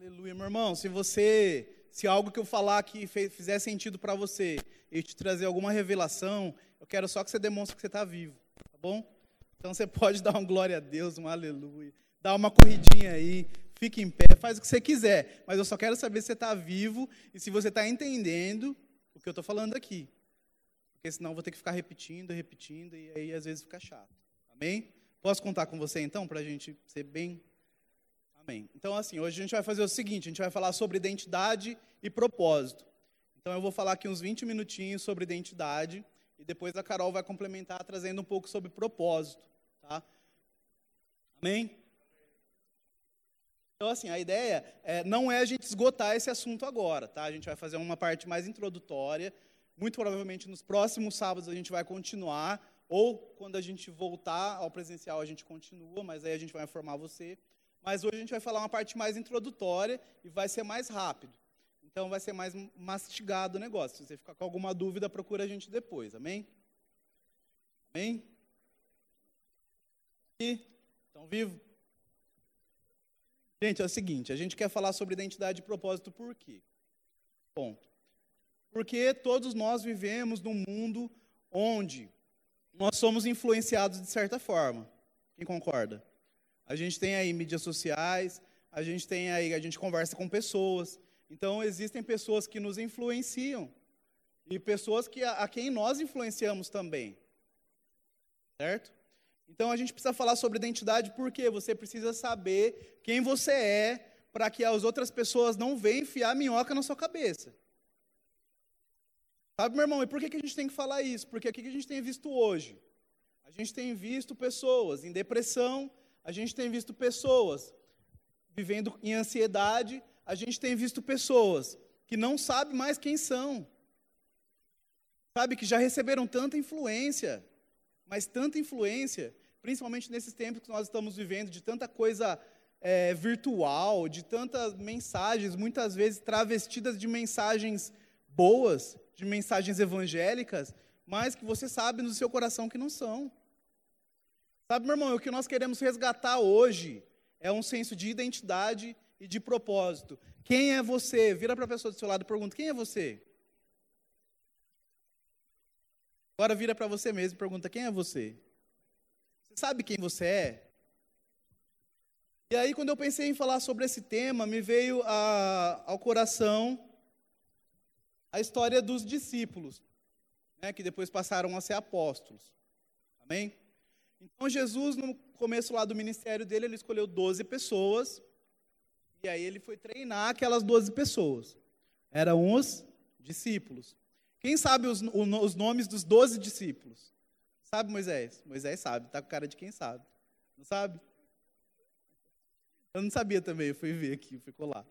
Aleluia, meu irmão. Se você, se algo que eu falar aqui fizer sentido para você e te trazer alguma revelação, eu quero só que você demonstre que você está vivo, tá bom? Então você pode dar um glória a Deus, um aleluia, dar uma corridinha aí, fique em pé, faz o que você quiser, mas eu só quero saber se você está vivo e se você está entendendo o que eu estou falando aqui. Porque senão eu vou ter que ficar repetindo, repetindo, e aí às vezes fica chato. Amém? Posso contar com você então, para a gente ser bem Amém. Então, assim, hoje a gente vai fazer o seguinte: a gente vai falar sobre identidade e propósito. Então, eu vou falar aqui uns 20 minutinhos sobre identidade e depois a Carol vai complementar trazendo um pouco sobre propósito. Tá? Amém? Então, assim, a ideia é, não é a gente esgotar esse assunto agora, tá? A gente vai fazer uma parte mais introdutória. Muito provavelmente nos próximos sábados a gente vai continuar, ou quando a gente voltar ao presencial a gente continua, mas aí a gente vai informar você. Mas hoje a gente vai falar uma parte mais introdutória e vai ser mais rápido. Então vai ser mais mastigado o negócio. Se você ficar com alguma dúvida, procura a gente depois. Amém? Amém? E estão vivos? Gente, é o seguinte, a gente quer falar sobre identidade e propósito por quê? Ponto. Porque todos nós vivemos num mundo onde nós somos influenciados de certa forma. Quem concorda? A gente tem aí mídias sociais, a gente tem aí, a gente conversa com pessoas. Então existem pessoas que nos influenciam e pessoas que a, a quem nós influenciamos também. Certo? Então a gente precisa falar sobre identidade porque você precisa saber quem você é para que as outras pessoas não venham enfiar minhoca na sua cabeça. Sabe, meu irmão, e por que, que a gente tem que falar isso? Porque o que a gente tem visto hoje? A gente tem visto pessoas em depressão, a gente tem visto pessoas vivendo em ansiedade, a gente tem visto pessoas que não sabem mais quem são. Sabe, que já receberam tanta influência, mas tanta influência, principalmente nesses tempos que nós estamos vivendo, de tanta coisa é, virtual, de tantas mensagens, muitas vezes travestidas de mensagens boas, de mensagens evangélicas, mas que você sabe no seu coração que não são. Sabe, meu irmão, o que nós queremos resgatar hoje é um senso de identidade e de propósito. Quem é você? Vira para a pessoa do seu lado e pergunta: quem é você? Agora vira para você mesmo e pergunta: quem é você? Você sabe quem você é? E aí, quando eu pensei em falar sobre esse tema, me veio a, ao coração a história dos discípulos, né, que depois passaram a ser apóstolos. Amém? Então Jesus, no começo lá do ministério dele, ele escolheu 12 pessoas, e aí ele foi treinar aquelas 12 pessoas. Eram os discípulos. Quem sabe os, os nomes dos 12 discípulos? Sabe Moisés? Moisés sabe, está com cara de quem sabe. Não sabe? Eu não sabia também, eu fui ver aqui, fui colar.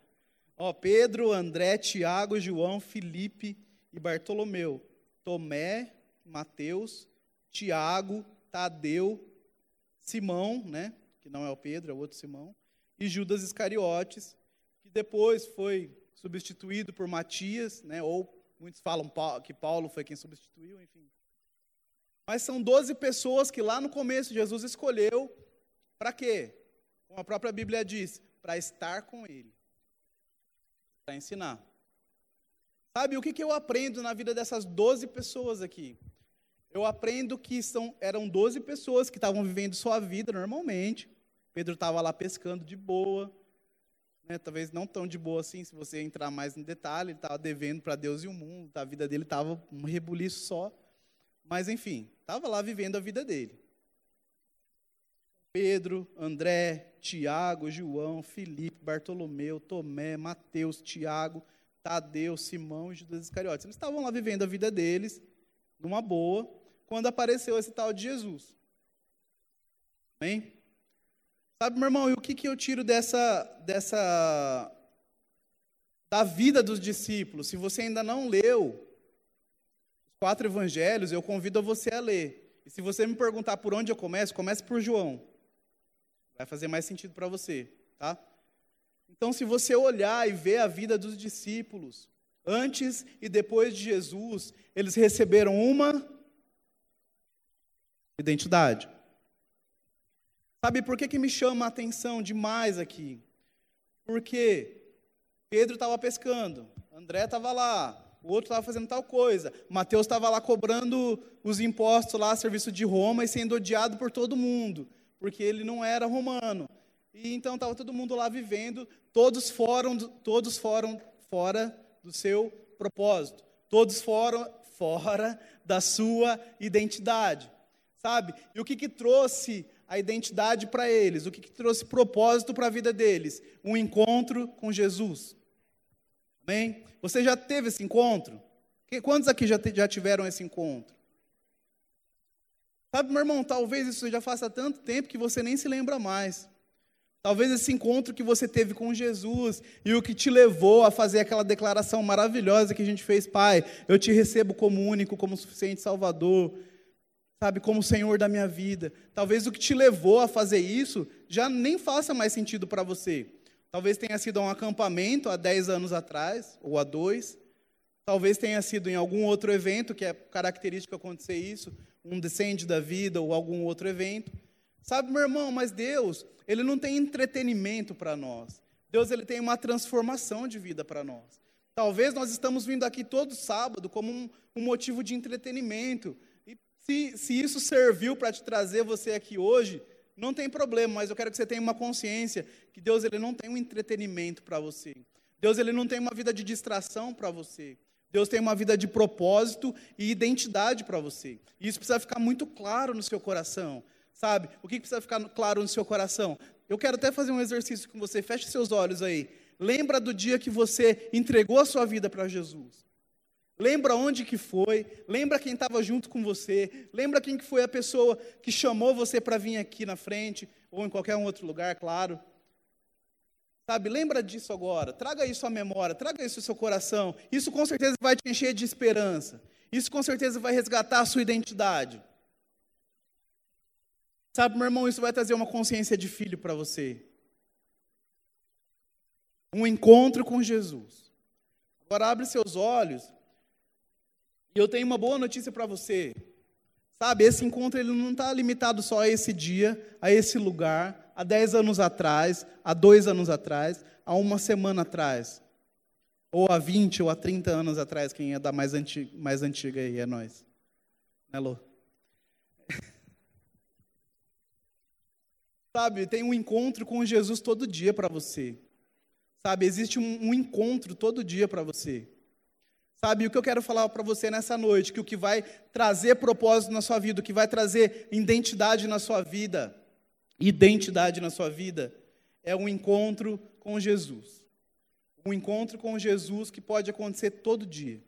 Ó, Pedro, André, Tiago, João, Felipe e Bartolomeu. Tomé, Mateus, Tiago, Tadeu, Simão, né, que não é o Pedro, é o outro Simão, e Judas Iscariotes, que depois foi substituído por Matias, né, ou muitos falam que Paulo foi quem substituiu, enfim. Mas são 12 pessoas que lá no começo Jesus escolheu para quê? Como a própria Bíblia diz, para estar com ele, para ensinar. Sabe o que, que eu aprendo na vida dessas 12 pessoas aqui? Eu aprendo que são, eram 12 pessoas que estavam vivendo sua vida normalmente. Pedro estava lá pescando de boa, né, talvez não tão de boa assim, se você entrar mais no detalhe, ele estava devendo para Deus e o mundo, a vida dele estava um rebuliço só. Mas, enfim, estava lá vivendo a vida dele. Pedro, André, Tiago, João, Filipe, Bartolomeu, Tomé, Mateus, Tiago, Tadeu, Simão e Judas Iscariotes. Eles estavam lá vivendo a vida deles, numa boa, quando apareceu esse tal de Jesus. Amém? Sabe, meu irmão, e o que, que eu tiro dessa, dessa. da vida dos discípulos? Se você ainda não leu os quatro evangelhos, eu convido você a ler. E se você me perguntar por onde eu começo, comece por João. Vai fazer mais sentido para você, tá? Então, se você olhar e ver a vida dos discípulos, antes e depois de Jesus, eles receberam uma identidade. Sabe por que, que me chama a atenção demais aqui? Porque Pedro estava pescando, André estava lá, o outro estava fazendo tal coisa, Mateus estava lá cobrando os impostos lá, serviço de Roma e sendo odiado por todo mundo, porque ele não era romano. E então estava todo mundo lá vivendo, todos foram, todos foram fora do seu propósito, todos foram fora da sua identidade, sabe? E o que, que trouxe a identidade para eles? O que, que trouxe propósito para a vida deles? Um encontro com Jesus. Amém? Você já teve esse encontro? Quantos aqui já, já tiveram esse encontro? Sabe, meu irmão, talvez isso já faça tanto tempo que você nem se lembra mais. Talvez esse encontro que você teve com Jesus e o que te levou a fazer aquela declaração maravilhosa que a gente fez, Pai, eu te recebo como único, como suficiente Salvador, sabe, como Senhor da minha vida. Talvez o que te levou a fazer isso já nem faça mais sentido para você. Talvez tenha sido um acampamento há 10 anos atrás, ou há dois. Talvez tenha sido em algum outro evento, que é característico acontecer isso, um descende da vida ou algum outro evento. Sabe, meu irmão, mas Deus, Ele não tem entretenimento para nós. Deus, Ele tem uma transformação de vida para nós. Talvez nós estamos vindo aqui todo sábado como um, um motivo de entretenimento. Se, se isso serviu para te trazer você aqui hoje, não tem problema, mas eu quero que você tenha uma consciência que Deus ele não tem um entretenimento para você. Deus ele não tem uma vida de distração para você. Deus tem uma vida de propósito e identidade para você. E isso precisa ficar muito claro no seu coração. Sabe? O que precisa ficar claro no seu coração? Eu quero até fazer um exercício com você. Feche seus olhos aí. Lembra do dia que você entregou a sua vida para Jesus. Lembra onde que foi, lembra quem estava junto com você, lembra quem que foi a pessoa que chamou você para vir aqui na frente, ou em qualquer outro lugar, claro. Sabe, lembra disso agora, traga isso à memória, traga isso ao seu coração. Isso com certeza vai te encher de esperança. Isso com certeza vai resgatar a sua identidade. Sabe, meu irmão, isso vai trazer uma consciência de filho para você. Um encontro com Jesus. Agora abre seus olhos. E eu tenho uma boa notícia para você. Sabe, esse encontro ele não está limitado só a esse dia, a esse lugar, há 10 anos atrás, há dois anos atrás, há uma semana atrás. Ou há 20 ou há 30 anos atrás, quem é da mais, antiga, mais antiga aí, é nós. Né, Lô? Sabe, tem um encontro com Jesus todo dia para você. Sabe, existe um, um encontro todo dia para você. Sabe, o que eu quero falar para você nessa noite, que o que vai trazer propósito na sua vida, o que vai trazer identidade na sua vida, identidade na sua vida, é um encontro com Jesus. Um encontro com Jesus que pode acontecer todo dia.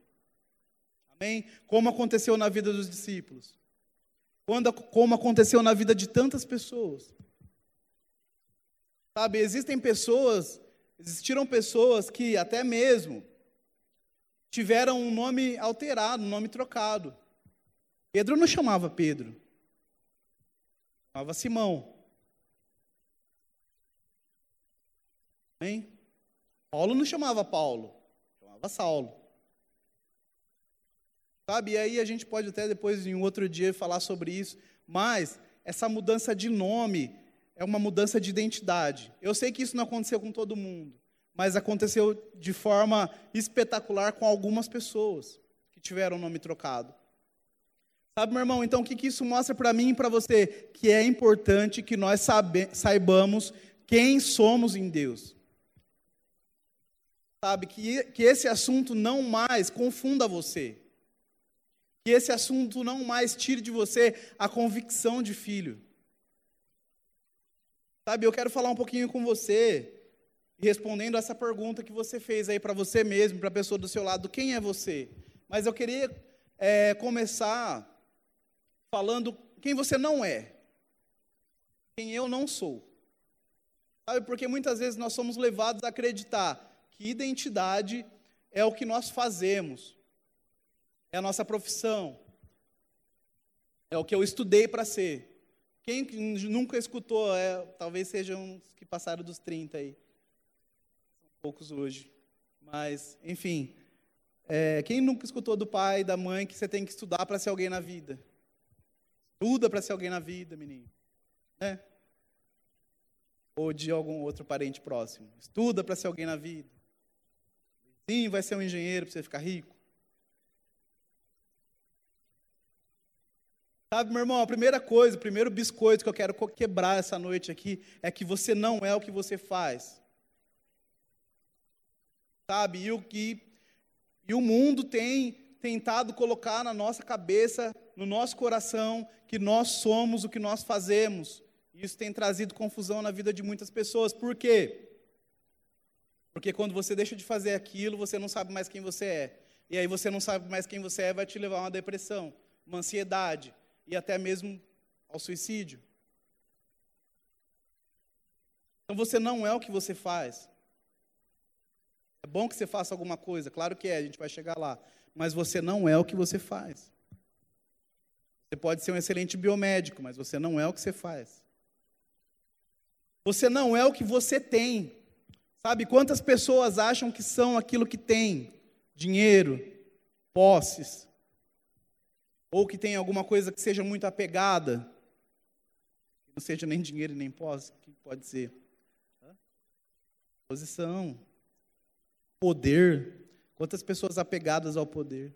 Amém? Como aconteceu na vida dos discípulos. Quando, como aconteceu na vida de tantas pessoas. Sabe, existem pessoas, existiram pessoas que até mesmo tiveram um nome alterado, um nome trocado. Pedro não chamava Pedro, chamava Simão. Hein? Paulo não chamava Paulo, chamava Saulo. Sabe, e aí a gente pode até depois, em outro dia, falar sobre isso, mas essa mudança de nome é uma mudança de identidade. Eu sei que isso não aconteceu com todo mundo, mas aconteceu de forma espetacular com algumas pessoas que tiveram o nome trocado. Sabe, meu irmão, então o que, que isso mostra para mim e para você? Que é importante que nós saibamos quem somos em Deus. Sabe, que, que esse assunto não mais confunda você. Que esse assunto não mais tire de você a convicção de filho. Sabe, eu quero falar um pouquinho com você, respondendo essa pergunta que você fez aí para você mesmo, para a pessoa do seu lado, quem é você? Mas eu queria é, começar falando quem você não é, quem eu não sou. Sabe, porque muitas vezes nós somos levados a acreditar que identidade é o que nós fazemos, é a nossa profissão, é o que eu estudei para ser. Quem nunca escutou, é, talvez sejam os que passaram dos 30 aí. Poucos hoje. Mas, enfim. É, quem nunca escutou do pai, da mãe, que você tem que estudar para ser alguém na vida? Estuda para ser alguém na vida, menino. Né? Ou de algum outro parente próximo. Estuda para ser alguém na vida. Sim, vai ser um engenheiro para você ficar rico. Sabe, meu irmão, a primeira coisa, o primeiro biscoito que eu quero quebrar essa noite aqui é que você não é o que você faz. Sabe, e o que e o mundo tem tentado colocar na nossa cabeça, no nosso coração, que nós somos o que nós fazemos. Isso tem trazido confusão na vida de muitas pessoas. Por quê? Porque quando você deixa de fazer aquilo, você não sabe mais quem você é. E aí você não sabe mais quem você é, vai te levar a uma depressão, uma ansiedade, e até mesmo ao suicídio. Então você não é o que você faz. É bom que você faça alguma coisa, claro que é, a gente vai chegar lá. Mas você não é o que você faz. Você pode ser um excelente biomédico, mas você não é o que você faz. Você não é o que você tem. Sabe quantas pessoas acham que são aquilo que tem? Dinheiro, posses, ou que tem alguma coisa que seja muito apegada, que não seja nem dinheiro nem posse, que pode ser? Posição, poder. Quantas pessoas apegadas ao poder?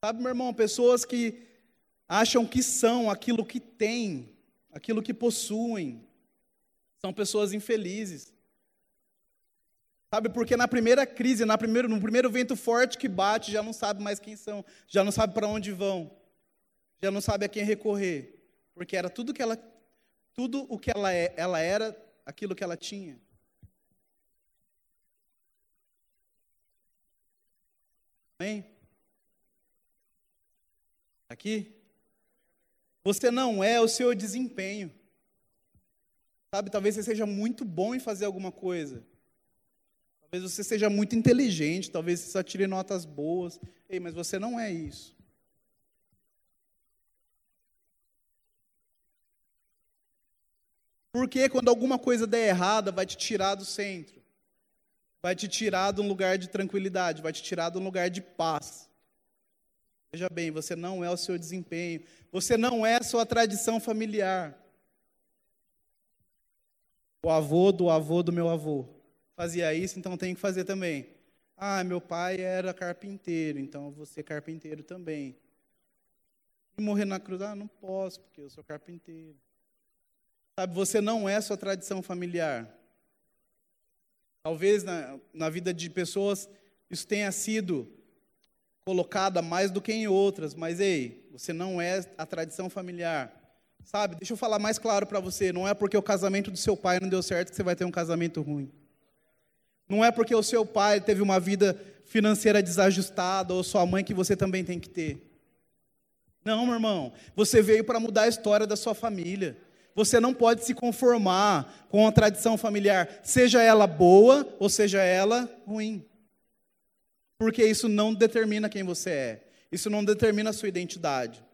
Sabe, meu irmão, pessoas que acham que são aquilo que têm, aquilo que possuem, são pessoas infelizes. Sabe, porque na primeira crise, na primeiro, no primeiro vento forte que bate, já não sabe mais quem são, já não sabe para onde vão, já não sabe a quem recorrer, porque era tudo que ela, tudo o que ela, é, ela era, aquilo que ela tinha. Amém? Aqui? Você não é o seu desempenho. Sabe, talvez você seja muito bom em fazer alguma coisa. Talvez você seja muito inteligente, talvez você só tire notas boas. Ei, mas você não é isso. Porque quando alguma coisa der errada, vai te tirar do centro. Vai te tirar de um lugar de tranquilidade, vai te tirar de um lugar de paz. Veja bem, você não é o seu desempenho, você não é a sua tradição familiar. O avô do avô do meu avô fazia isso, então tenho que fazer também. Ah, meu pai era carpinteiro, então eu vou ser carpinteiro também. E morrer na cruz, ah, não posso, porque eu sou carpinteiro. Sabe, você não é sua tradição familiar. Talvez na, na vida de pessoas isso tenha sido colocada mais do que em outras, mas ei, você não é a tradição familiar. Sabe, deixa eu falar mais claro para você, não é porque o casamento do seu pai não deu certo que você vai ter um casamento ruim. Não é porque o seu pai teve uma vida financeira desajustada ou sua mãe que você também tem que ter. Não, meu irmão. Você veio para mudar a história da sua família. Você não pode se conformar com a tradição familiar, seja ela boa ou seja ela ruim. Porque isso não determina quem você é. Isso não determina a sua identidade.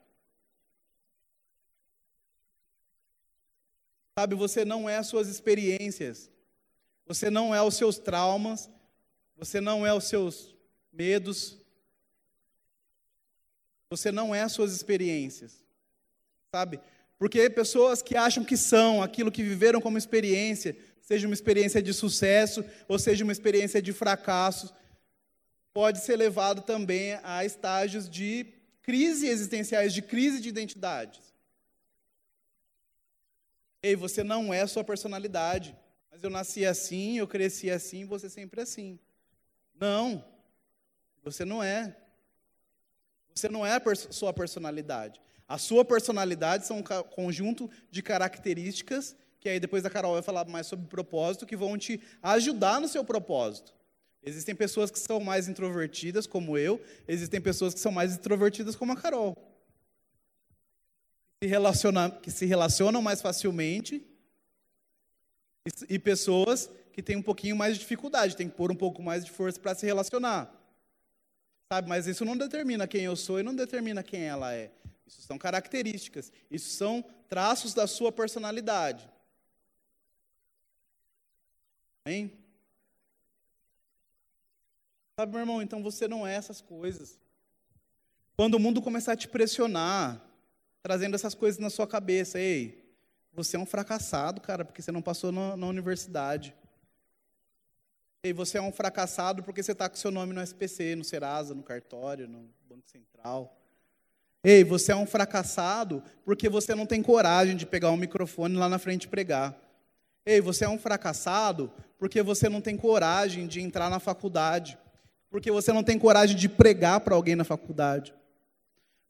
Sabe, você não é as suas experiências. Você não é os seus traumas, você não é os seus medos, você não é as suas experiências, sabe? Porque pessoas que acham que são aquilo que viveram como experiência, seja uma experiência de sucesso ou seja uma experiência de fracasso, pode ser levado também a estágios de crise existenciais, de crise de identidades. Ei, você não é sua personalidade. Mas eu nasci assim, eu cresci assim, você sempre assim. Não, você não é. Você não é a sua personalidade. A sua personalidade são um conjunto de características que aí depois a Carol vai falar mais sobre propósito, que vão te ajudar no seu propósito. Existem pessoas que são mais introvertidas, como eu, existem pessoas que são mais extrovertidas, como a Carol. Se relaciona, que se relacionam mais facilmente e pessoas que têm um pouquinho mais de dificuldade, tem que pôr um pouco mais de força para se relacionar. Sabe, mas isso não determina quem eu sou e não determina quem ela é. Isso são características, isso são traços da sua personalidade. Amém? Sabe, meu irmão, então você não é essas coisas. Quando o mundo começar a te pressionar, trazendo essas coisas na sua cabeça, ei, você é um fracassado, cara, porque você não passou na, na universidade. Ei, você é um fracassado porque você está com seu nome no SPC, no Serasa, no cartório, no Banco Central. Ei, você é um fracassado porque você não tem coragem de pegar um microfone lá na frente e pregar. Ei, você é um fracassado porque você não tem coragem de entrar na faculdade. Porque você não tem coragem de pregar para alguém na faculdade.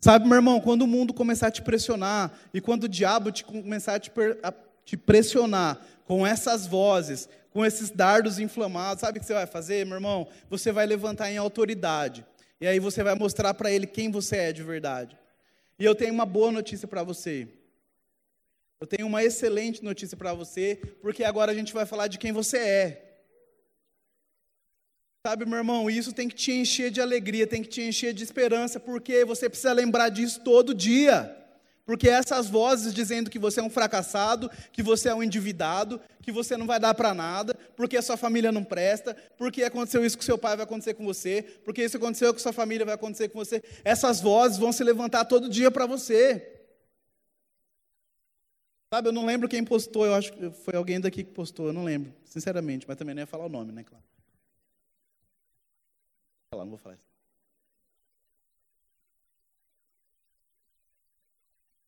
Sabe, meu irmão, quando o mundo começar a te pressionar e quando o diabo te começar a te, a te pressionar com essas vozes, com esses dardos inflamados, sabe o que você vai fazer, meu irmão? Você vai levantar em autoridade. E aí você vai mostrar para ele quem você é de verdade. E eu tenho uma boa notícia para você. Eu tenho uma excelente notícia para você, porque agora a gente vai falar de quem você é. Sabe, meu irmão, isso tem que te encher de alegria, tem que te encher de esperança, porque você precisa lembrar disso todo dia. Porque essas vozes dizendo que você é um fracassado, que você é um endividado, que você não vai dar para nada, porque a sua família não presta, porque aconteceu isso com seu pai vai acontecer com você, porque isso aconteceu com sua família vai acontecer com você. Essas vozes vão se levantar todo dia para você. Sabe, eu não lembro quem postou, eu acho que foi alguém daqui que postou, eu não lembro, sinceramente, mas também não ia falar o nome, né, claro. Não vou falar isso.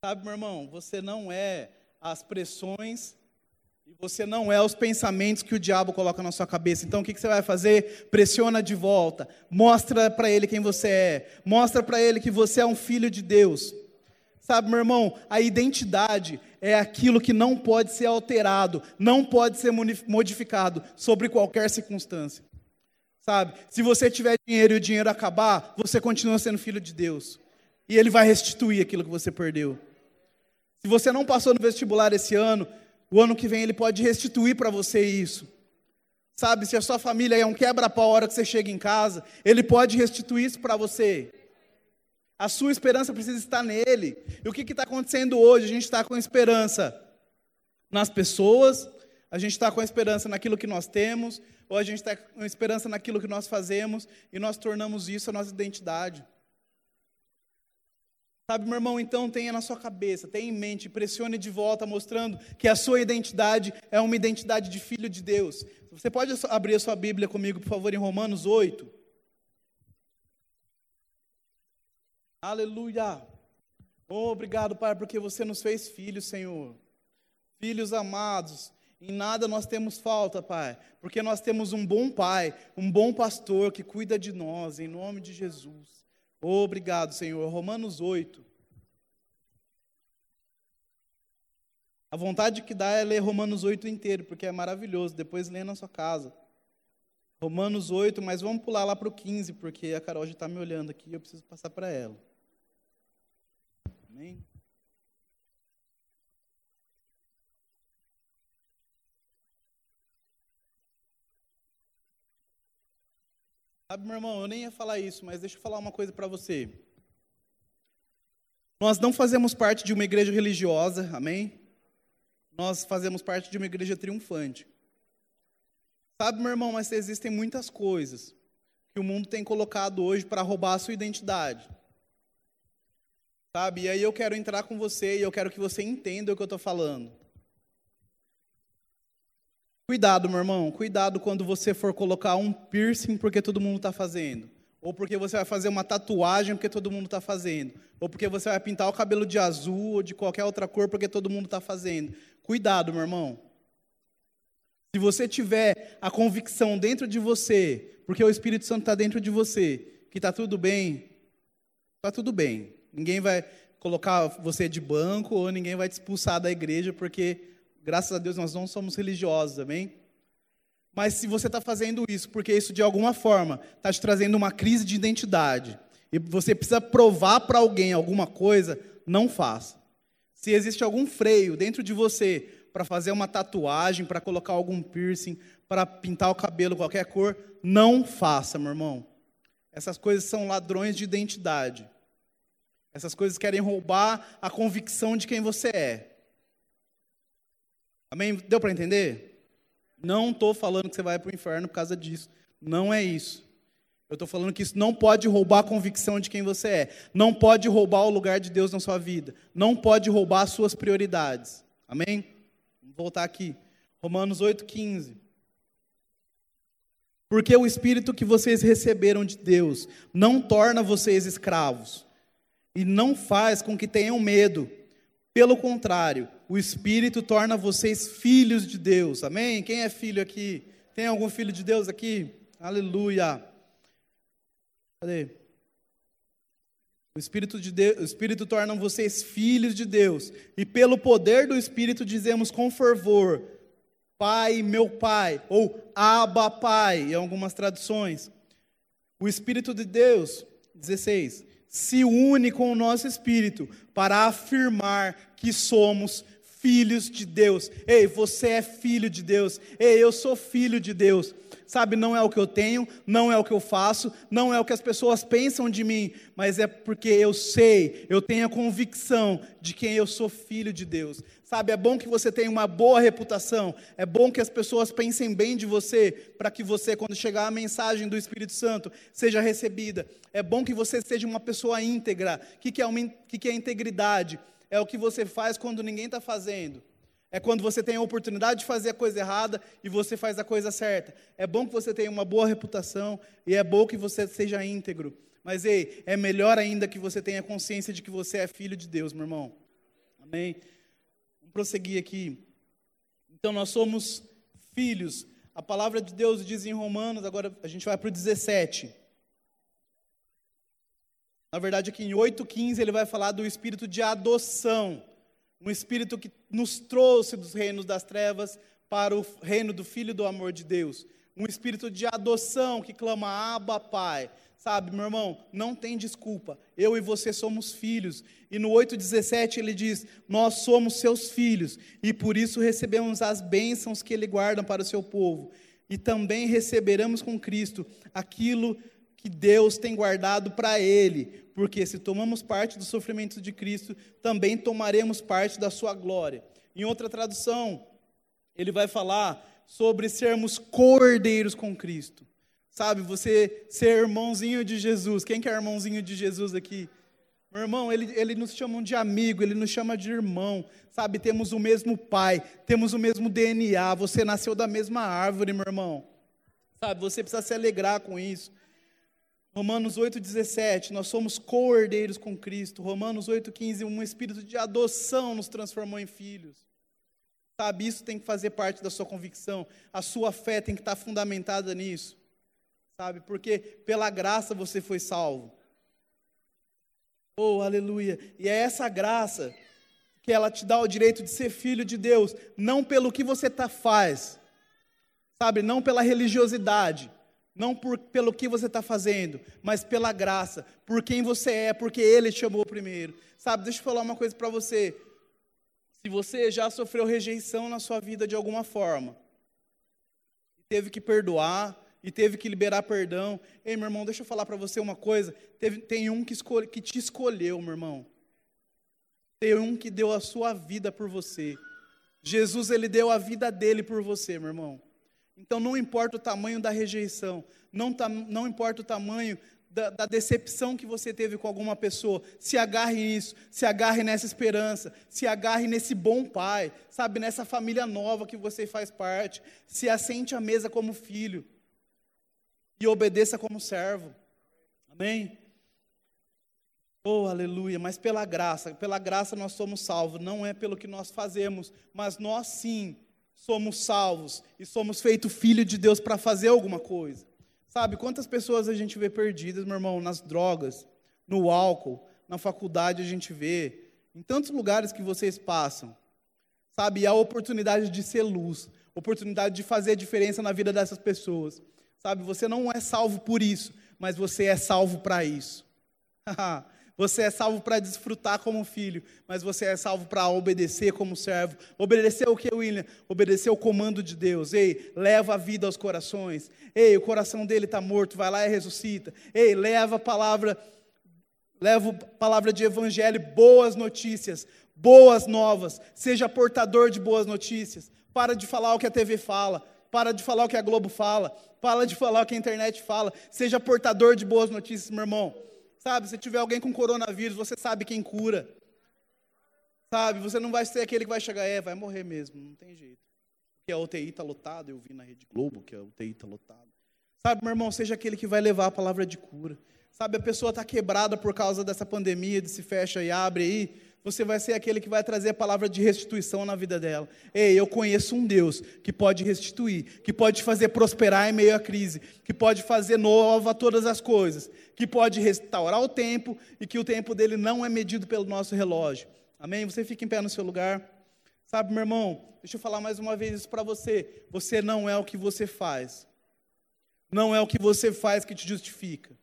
Sabe, meu irmão, você não é as pressões e você não é os pensamentos que o diabo coloca na sua cabeça. Então, o que você vai fazer? Pressiona de volta. Mostra para ele quem você é. Mostra para ele que você é um filho de Deus. Sabe, meu irmão, a identidade é aquilo que não pode ser alterado, não pode ser modificado sobre qualquer circunstância. Sabe, se você tiver dinheiro e o dinheiro acabar, você continua sendo filho de Deus. E Ele vai restituir aquilo que você perdeu. Se você não passou no vestibular esse ano, o ano que vem Ele pode restituir para você isso. Sabe, se a sua família é um quebra-pau a hora que você chega em casa, Ele pode restituir isso para você. A sua esperança precisa estar nele. E o que está acontecendo hoje? A gente está com esperança nas pessoas, a gente está com esperança naquilo que nós temos, ou a gente está com esperança naquilo que nós fazemos e nós tornamos isso a nossa identidade. Sabe, meu irmão, então tenha na sua cabeça, tenha em mente, pressione de volta, mostrando que a sua identidade é uma identidade de filho de Deus. Você pode abrir a sua Bíblia comigo, por favor, em Romanos 8. Aleluia. Oh, obrigado, Pai, porque você nos fez filhos, Senhor. Filhos amados. Em nada nós temos falta, Pai, porque nós temos um bom Pai, um bom pastor que cuida de nós, em nome de Jesus. Obrigado, Senhor. Romanos 8. A vontade que dá é ler Romanos 8 inteiro, porque é maravilhoso. Depois lê na sua casa. Romanos 8, mas vamos pular lá para o 15, porque a Carol já está me olhando aqui e eu preciso passar para ela. Amém? Sabe, meu irmão, eu nem ia falar isso, mas deixa eu falar uma coisa para você. Nós não fazemos parte de uma igreja religiosa, amém? Nós fazemos parte de uma igreja triunfante. Sabe, meu irmão, mas existem muitas coisas que o mundo tem colocado hoje para roubar a sua identidade. Sabe? E aí eu quero entrar com você e eu quero que você entenda o que eu estou falando. Cuidado, meu irmão, cuidado quando você for colocar um piercing porque todo mundo está fazendo. Ou porque você vai fazer uma tatuagem porque todo mundo está fazendo. Ou porque você vai pintar o cabelo de azul ou de qualquer outra cor porque todo mundo está fazendo. Cuidado, meu irmão. Se você tiver a convicção dentro de você, porque o Espírito Santo está dentro de você, que está tudo bem, está tudo bem. Ninguém vai colocar você de banco ou ninguém vai te expulsar da igreja, porque, graças a Deus, nós não somos religiosos, amém? Mas se você está fazendo isso, porque isso de alguma forma está te trazendo uma crise de identidade, e você precisa provar para alguém alguma coisa, não faça. Se existe algum freio dentro de você para fazer uma tatuagem, para colocar algum piercing, para pintar o cabelo qualquer cor, não faça, meu irmão. Essas coisas são ladrões de identidade. Essas coisas querem roubar a convicção de quem você é. Amém? Deu para entender? Não estou falando que você vai para o inferno por causa disso. Não é isso. Eu estou falando que isso não pode roubar a convicção de quem você é. Não pode roubar o lugar de Deus na sua vida. Não pode roubar as suas prioridades. Amém? Vamos voltar aqui. Romanos 8,15. Porque o espírito que vocês receberam de Deus não torna vocês escravos e não faz com que tenham medo. Pelo contrário, o espírito torna vocês filhos de Deus. Amém? Quem é filho aqui? Tem algum filho de Deus aqui? Aleluia. Cadê? O Espírito, de Deus, o Espírito torna vocês filhos de Deus, e pelo poder do Espírito dizemos com fervor: Pai, meu Pai, ou Abba Pai, em algumas traduções. O Espírito de Deus, 16, se une com o nosso espírito para afirmar que somos filhos de Deus. Ei, você é filho de Deus. Ei, eu sou filho de Deus. Sabe, não é o que eu tenho, não é o que eu faço, não é o que as pessoas pensam de mim, mas é porque eu sei, eu tenho a convicção de quem eu sou filho de Deus. Sabe, é bom que você tenha uma boa reputação, é bom que as pessoas pensem bem de você, para que você, quando chegar a mensagem do Espírito Santo, seja recebida. É bom que você seja uma pessoa íntegra. O que, é, uma, que é integridade? É o que você faz quando ninguém está fazendo. É quando você tem a oportunidade de fazer a coisa errada e você faz a coisa certa. É bom que você tenha uma boa reputação e é bom que você seja íntegro. Mas, ei, é melhor ainda que você tenha consciência de que você é filho de Deus, meu irmão. Amém? Vamos prosseguir aqui. Então, nós somos filhos. A palavra de Deus diz em Romanos, agora a gente vai para o 17. Na verdade, aqui em 8,15 ele vai falar do espírito de adoção um espírito que nos trouxe dos reinos das trevas para o reino do Filho do amor de Deus, um espírito de adoção que clama Abba, Pai. Sabe, meu irmão, não tem desculpa. Eu e você somos filhos. E no 8:17 ele diz: "Nós somos seus filhos e por isso recebemos as bênçãos que ele guarda para o seu povo, e também receberemos com Cristo aquilo que Deus tem guardado para ele, porque se tomamos parte do sofrimento de Cristo, também tomaremos parte da sua glória. Em outra tradução, ele vai falar sobre sermos cordeiros com Cristo. Sabe, você ser irmãozinho de Jesus. Quem que é irmãozinho de Jesus aqui? Meu irmão, ele, ele nos chama de amigo, ele nos chama de irmão. Sabe, temos o mesmo pai, temos o mesmo DNA. Você nasceu da mesma árvore, meu irmão. Sabe, você precisa se alegrar com isso. Romanos 8,17, nós somos co-herdeiros com Cristo. Romanos 8,15, um espírito de adoção nos transformou em filhos. Sabe, isso tem que fazer parte da sua convicção. A sua fé tem que estar fundamentada nisso. Sabe, porque pela graça você foi salvo. Oh, aleluia. E é essa graça que ela te dá o direito de ser filho de Deus, não pelo que você tá, faz, sabe, não pela religiosidade não por, pelo que você está fazendo, mas pela graça, por quem você é, porque Ele te chamou primeiro. Sabe, deixa eu falar uma coisa para você. Se você já sofreu rejeição na sua vida de alguma forma, teve que perdoar e teve que liberar perdão. Ei, meu irmão, deixa eu falar para você uma coisa. Teve, tem um que, escolhe, que te escolheu, meu irmão. Tem um que deu a sua vida por você. Jesus, ele deu a vida dele por você, meu irmão. Então não importa o tamanho da rejeição, não, não importa o tamanho da, da, decepção que você teve com alguma pessoa, se agarre nisso, se agarre nessa esperança, se agarre nesse bom pai, sabe, nessa família nova que você faz parte, se assente à mesa como filho e obedeça como servo. Amém? Oh, aleluia, mas pela graça, pela graça nós somos salvos, não é pelo que nós fazemos, mas nós sim somos salvos e somos feitos filho de Deus para fazer alguma coisa. Sabe, quantas pessoas a gente vê perdidas, meu irmão, nas drogas, no álcool, na faculdade a gente vê, em tantos lugares que vocês passam. Sabe, e a oportunidade de ser luz, oportunidade de fazer diferença na vida dessas pessoas. Sabe, você não é salvo por isso, mas você é salvo para isso. Você é salvo para desfrutar como filho, mas você é salvo para obedecer como servo. Obedecer o que, William? Obedecer o comando de Deus. Ei, leva a vida aos corações. Ei, o coração dele está morto, vai lá e ressuscita. Ei, leva a palavra, leva a palavra de evangelho, boas notícias, boas novas. Seja portador de boas notícias. Para de falar o que a TV fala. Para de falar o que a Globo fala. Para de falar o que a internet fala. Seja portador de boas notícias, meu irmão. Sabe, se tiver alguém com coronavírus, você sabe quem cura. Sabe, você não vai ser aquele que vai chegar, é, vai morrer mesmo, não tem jeito. Porque a UTI está lotada, eu vi na Rede Globo que a UTI está lotada. Sabe, meu irmão, seja aquele que vai levar a palavra de cura. Sabe, a pessoa está quebrada por causa dessa pandemia, de se fecha e abre aí. Você vai ser aquele que vai trazer a palavra de restituição na vida dela. Ei, eu conheço um Deus que pode restituir, que pode fazer prosperar em meio à crise, que pode fazer nova todas as coisas, que pode restaurar o tempo e que o tempo dele não é medido pelo nosso relógio. Amém? Você fica em pé no seu lugar. Sabe, meu irmão, deixa eu falar mais uma vez isso para você. Você não é o que você faz. Não é o que você faz que te justifica.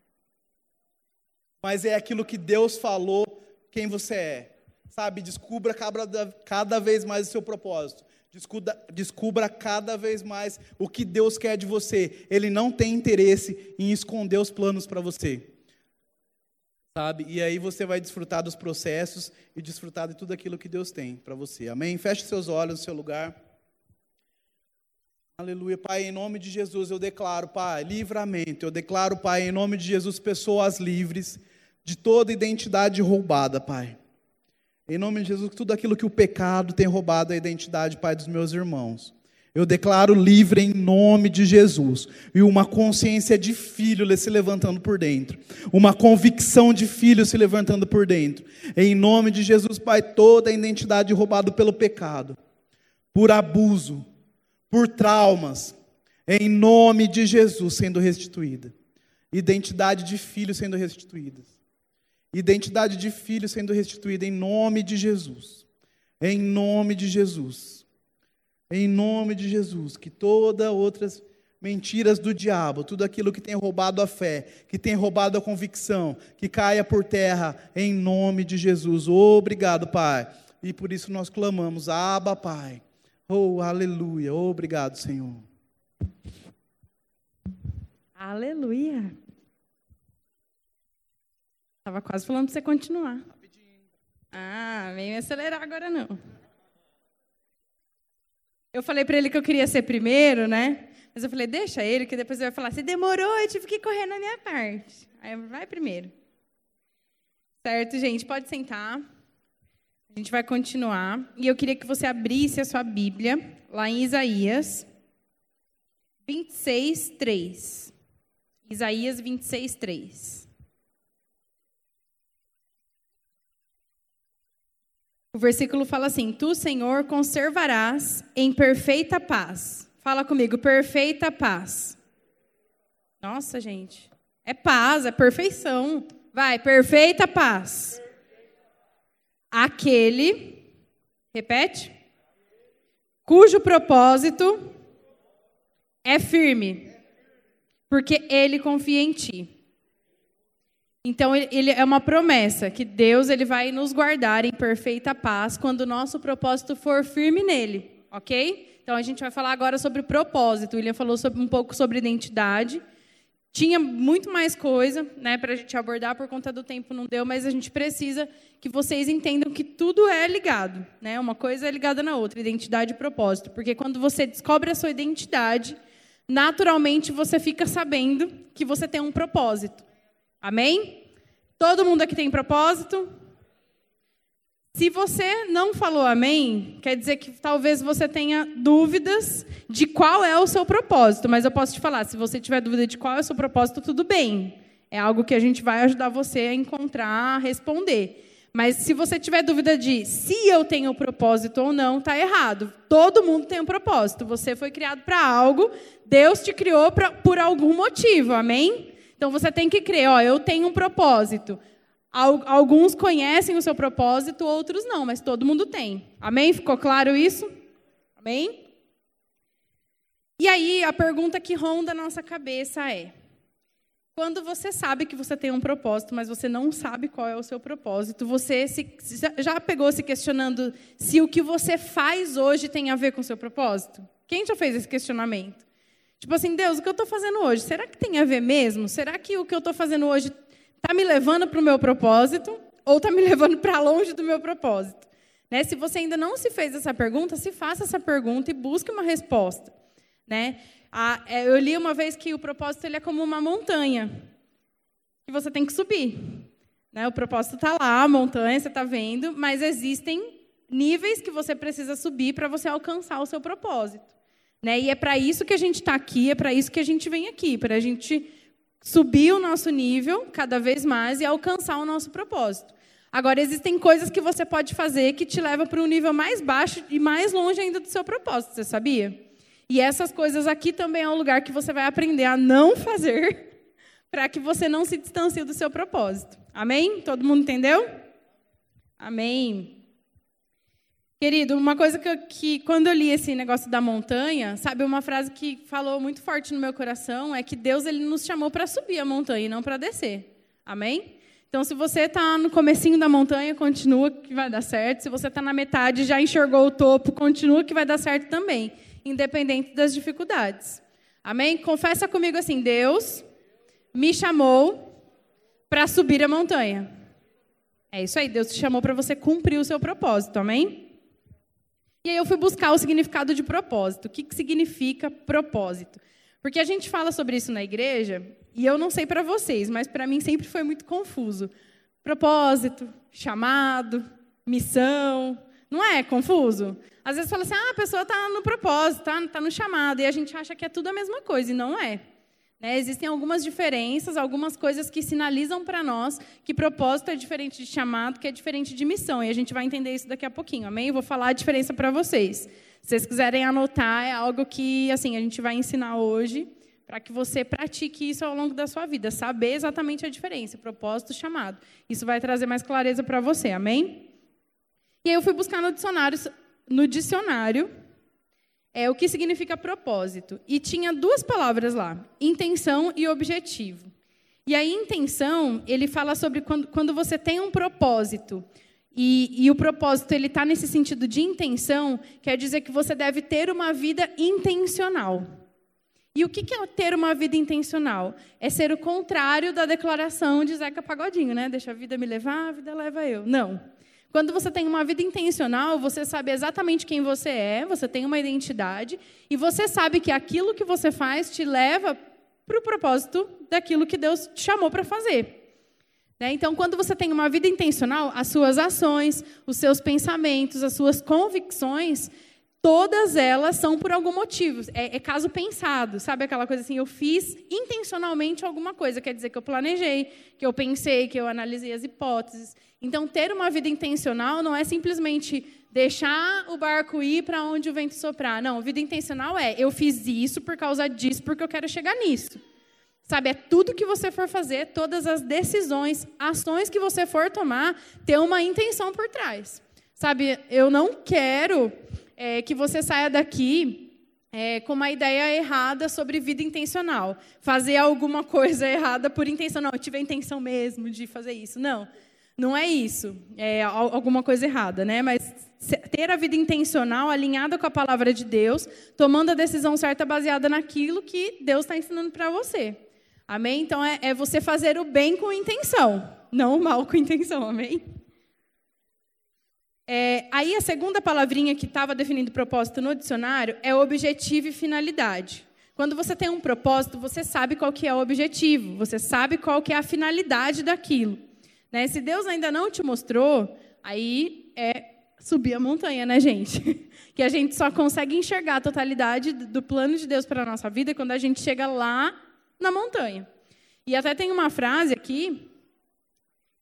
Mas é aquilo que Deus falou quem você é. Sabe, descubra cada, cada vez mais o seu propósito. Descubra, descubra cada vez mais o que Deus quer de você. Ele não tem interesse em esconder os planos para você. Sabe? E aí você vai desfrutar dos processos e desfrutar de tudo aquilo que Deus tem para você. Amém? Feche seus olhos no seu lugar. Aleluia, Pai, em nome de Jesus eu declaro, Pai, livramento. Eu declaro, Pai, em nome de Jesus, pessoas livres de toda identidade roubada, Pai. Em nome de Jesus, tudo aquilo que o pecado tem roubado a identidade, Pai, dos meus irmãos. Eu declaro livre em nome de Jesus. E uma consciência de filho se levantando por dentro. Uma convicção de filho se levantando por dentro. Em nome de Jesus, Pai, toda a identidade roubada pelo pecado, por abuso, por traumas, em nome de Jesus sendo restituída. Identidade de filho sendo restituída. Identidade de filho sendo restituída em nome de Jesus. Em nome de Jesus. Em nome de Jesus. Que todas outras mentiras do diabo, tudo aquilo que tem roubado a fé, que tem roubado a convicção, que caia por terra em nome de Jesus. Obrigado, Pai. E por isso nós clamamos: Abba, Pai. Oh, aleluia. Obrigado, Senhor. Aleluia. Estava quase falando para você continuar. Ah, vem me acelerar agora não. Eu falei para ele que eu queria ser primeiro, né? Mas eu falei, deixa ele, que depois ele vai falar, você demorou, eu tive que correr na minha parte. Aí vai primeiro. Certo, gente? Pode sentar. A gente vai continuar. E eu queria que você abrisse a sua Bíblia, lá em Isaías 26, 3. Isaías 26, 3. O versículo fala assim: Tu, Senhor, conservarás em perfeita paz. Fala comigo, perfeita paz. Nossa, gente. É paz, é perfeição. Vai, perfeita paz. Aquele, repete, cujo propósito é firme, porque ele confia em ti. Então ele é uma promessa que Deus ele vai nos guardar em perfeita paz quando o nosso propósito for firme nele, ok? Então a gente vai falar agora sobre propósito. O William falou sobre, um pouco sobre identidade. Tinha muito mais coisa, né, para a gente abordar por conta do tempo não deu, mas a gente precisa que vocês entendam que tudo é ligado, né? Uma coisa é ligada na outra, identidade e propósito, porque quando você descobre a sua identidade, naturalmente você fica sabendo que você tem um propósito. Amém? Todo mundo aqui tem propósito? Se você não falou amém, quer dizer que talvez você tenha dúvidas de qual é o seu propósito, mas eu posso te falar, se você tiver dúvida de qual é o seu propósito, tudo bem. É algo que a gente vai ajudar você a encontrar, a responder. Mas se você tiver dúvida de se eu tenho propósito ou não, está errado. Todo mundo tem um propósito. Você foi criado para algo, Deus te criou pra, por algum motivo, amém? Então você tem que crer, ó, eu tenho um propósito. Alguns conhecem o seu propósito, outros não, mas todo mundo tem. Amém? Ficou claro isso? Amém? E aí a pergunta que ronda a nossa cabeça é: quando você sabe que você tem um propósito, mas você não sabe qual é o seu propósito, você se, já pegou se questionando se o que você faz hoje tem a ver com o seu propósito? Quem já fez esse questionamento? Tipo assim, Deus, o que eu estou fazendo hoje, será que tem a ver mesmo? Será que o que eu estou fazendo hoje está me levando para o meu propósito ou está me levando para longe do meu propósito? Né? Se você ainda não se fez essa pergunta, se faça essa pergunta e busque uma resposta. Né? É, eu li uma vez que o propósito ele é como uma montanha que você tem que subir. Né? O propósito está lá, a montanha, você está vendo, mas existem níveis que você precisa subir para você alcançar o seu propósito. Né? E é para isso que a gente está aqui, é para isso que a gente vem aqui, para a gente subir o nosso nível cada vez mais e alcançar o nosso propósito. Agora, existem coisas que você pode fazer que te levam para um nível mais baixo e mais longe ainda do seu propósito, você sabia? E essas coisas aqui também é um lugar que você vai aprender a não fazer para que você não se distancie do seu propósito. Amém? Todo mundo entendeu? Amém. Querido, uma coisa que, que, quando eu li esse negócio da montanha, sabe, uma frase que falou muito forte no meu coração é que Deus ele nos chamou para subir a montanha e não para descer. Amém? Então, se você está no comecinho da montanha, continua que vai dar certo. Se você está na metade, já enxergou o topo, continua que vai dar certo também, independente das dificuldades. Amém? Confessa comigo assim: Deus me chamou para subir a montanha. É isso aí, Deus te chamou para você cumprir o seu propósito. Amém? E aí eu fui buscar o significado de propósito. O que, que significa propósito? Porque a gente fala sobre isso na igreja, e eu não sei para vocês, mas para mim sempre foi muito confuso. Propósito, chamado, missão. Não é confuso? Às vezes fala assim, ah, a pessoa está no propósito, está tá no chamado, e a gente acha que é tudo a mesma coisa, e não é. Né? Existem algumas diferenças, algumas coisas que sinalizam para nós que propósito é diferente de chamado, que é diferente de missão. E a gente vai entender isso daqui a pouquinho, amém? Eu vou falar a diferença para vocês. Se vocês quiserem anotar, é algo que assim a gente vai ensinar hoje para que você pratique isso ao longo da sua vida, saber exatamente a diferença, propósito, chamado. Isso vai trazer mais clareza para você, amém? E aí eu fui buscar no dicionário, no dicionário é, o que significa propósito. E tinha duas palavras lá: intenção e objetivo. E a intenção, ele fala sobre quando, quando você tem um propósito. E, e o propósito ele está nesse sentido de intenção, quer dizer que você deve ter uma vida intencional. E o que é ter uma vida intencional? É ser o contrário da declaração de Zeca Pagodinho, né? Deixa a vida me levar, a vida leva eu. Não. Quando você tem uma vida intencional, você sabe exatamente quem você é, você tem uma identidade, e você sabe que aquilo que você faz te leva para o propósito daquilo que Deus te chamou para fazer. Né? Então, quando você tem uma vida intencional, as suas ações, os seus pensamentos, as suas convicções, todas elas são por algum motivo. É, é, caso pensado, sabe aquela coisa assim? Eu fiz intencionalmente alguma coisa, quer dizer que eu planejei, que eu pensei, que eu analisei as hipóteses. Então, ter uma vida intencional não é simplesmente deixar o barco ir para onde o vento soprar. Não, vida intencional é eu fiz isso por causa disso, porque eu quero chegar nisso. Sabe, é tudo que você for fazer, todas as decisões, ações que você for tomar, ter uma intenção por trás. Sabe, eu não quero é, que você saia daqui é, com uma ideia errada sobre vida intencional. Fazer alguma coisa errada por intenção. Não, eu tive a intenção mesmo de fazer isso. Não. Não é isso, é alguma coisa errada, né? Mas ter a vida intencional alinhada com a palavra de Deus, tomando a decisão certa baseada naquilo que Deus está ensinando para você. Amém? Então é, é, você fazer o bem com intenção, não o mal com intenção. Amém? É, aí a segunda palavrinha que estava definindo propósito no dicionário é objetivo e finalidade. Quando você tem um propósito, você sabe qual que é o objetivo, você sabe qual que é a finalidade daquilo. Né? Se Deus ainda não te mostrou, aí é subir a montanha, né, gente? Que a gente só consegue enxergar a totalidade do plano de Deus para a nossa vida quando a gente chega lá na montanha. E até tem uma frase aqui,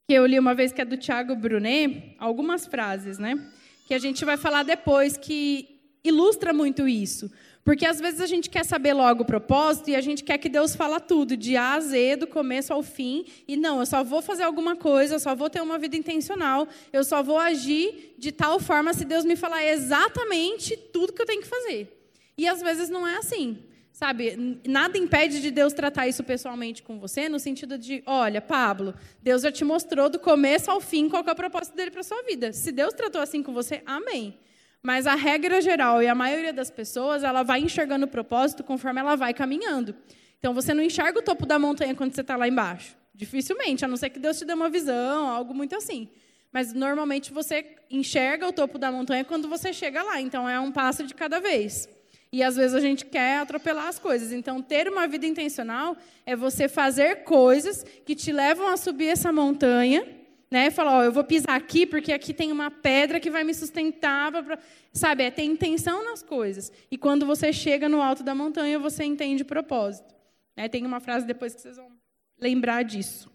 que eu li uma vez, que é do Tiago Brunet, algumas frases, né? Que a gente vai falar depois, que ilustra muito isso. Porque às vezes a gente quer saber logo o propósito e a gente quer que Deus fala tudo, de A a Z, do começo ao fim. E não, eu só vou fazer alguma coisa, eu só vou ter uma vida intencional, eu só vou agir de tal forma se Deus me falar exatamente tudo que eu tenho que fazer. E às vezes não é assim. Sabe, nada impede de Deus tratar isso pessoalmente com você, no sentido de, olha, Pablo, Deus já te mostrou do começo ao fim qual é o propósito dele para sua vida. Se Deus tratou assim com você, amém. Mas a regra geral e a maioria das pessoas, ela vai enxergando o propósito conforme ela vai caminhando. Então você não enxerga o topo da montanha quando você está lá embaixo. Dificilmente, a não ser que Deus te dê uma visão, algo muito assim. Mas normalmente você enxerga o topo da montanha quando você chega lá. Então é um passo de cada vez. E às vezes a gente quer atropelar as coisas. Então, ter uma vida intencional é você fazer coisas que te levam a subir essa montanha né? Falar, ó, eu vou pisar aqui porque aqui tem uma pedra que vai me sustentar, pra... sabe? É ter intenção nas coisas. E quando você chega no alto da montanha, você entende o propósito. É, tem uma frase depois que vocês vão lembrar disso.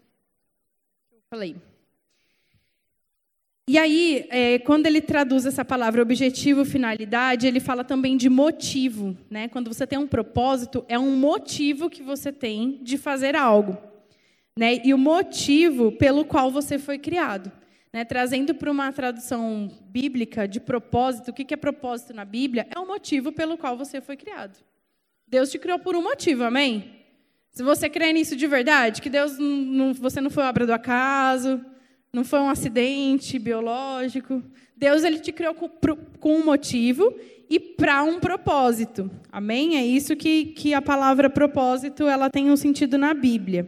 Falei. E aí, é, quando ele traduz essa palavra objetivo, finalidade, ele fala também de motivo. Né? Quando você tem um propósito, é um motivo que você tem de fazer algo. Né? E o motivo pelo qual você foi criado. Né? Trazendo para uma tradução bíblica de propósito, o que é propósito na Bíblia? É o motivo pelo qual você foi criado. Deus te criou por um motivo, amém? Se você crê nisso de verdade, que Deus não, você não foi obra do acaso, não foi um acidente biológico. Deus ele te criou com, com um motivo e para um propósito. Amém? É isso que, que a palavra propósito ela tem um sentido na Bíblia.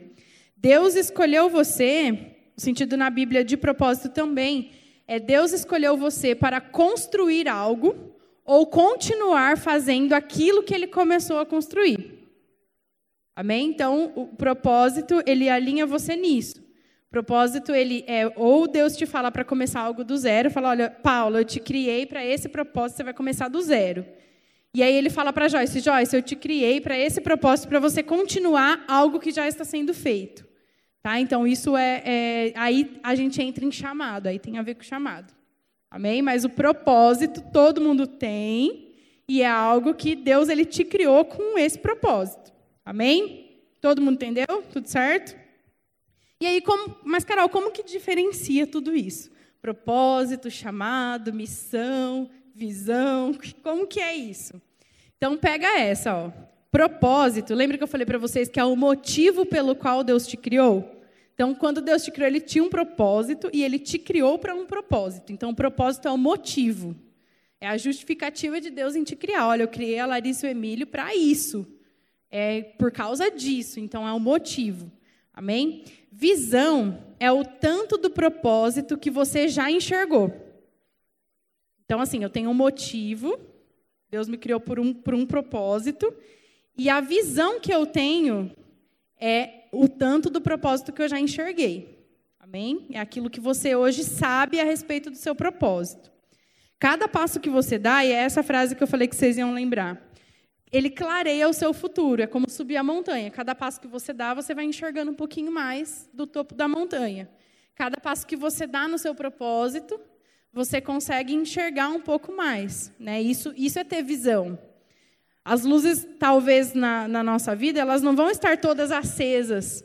Deus escolheu você, o sentido na Bíblia de propósito também, é Deus escolheu você para construir algo ou continuar fazendo aquilo que ele começou a construir. Amém? Então, o propósito, ele alinha você nisso. Propósito, ele é ou Deus te fala para começar algo do zero, fala, olha, Paulo, eu te criei para esse propósito, você vai começar do zero. E aí ele fala para Joyce, Joyce, eu te criei para esse propósito, para você continuar algo que já está sendo feito. Tá? Então isso é, é, aí a gente entra em chamado, aí tem a ver com chamado. Amém? Mas o propósito todo mundo tem e é algo que Deus ele te criou com esse propósito. Amém? Todo mundo entendeu? Tudo certo? E aí, como, mas Carol, como que diferencia tudo isso? Propósito, chamado, missão, visão, como que é isso? Então pega essa, ó. Propósito, lembra que eu falei para vocês que é o motivo pelo qual Deus te criou? Então, quando Deus te criou, ele tinha um propósito e ele te criou para um propósito. Então, o propósito é o motivo. É a justificativa de Deus em te criar. Olha, eu criei a Larissa e o Emílio para isso. É por causa disso. Então, é o motivo. Amém? Visão é o tanto do propósito que você já enxergou. Então, assim, eu tenho um motivo, Deus me criou por um, por um propósito, e a visão que eu tenho é o tanto do propósito que eu já enxerguei. Amém? É aquilo que você hoje sabe a respeito do seu propósito. Cada passo que você dá, e é essa frase que eu falei que vocês iam lembrar ele clareia o seu futuro. É como subir a montanha. Cada passo que você dá, você vai enxergando um pouquinho mais do topo da montanha. Cada passo que você dá no seu propósito, você consegue enxergar um pouco mais. Né? Isso, isso é ter visão. As luzes, talvez, na, na nossa vida, elas não vão estar todas acesas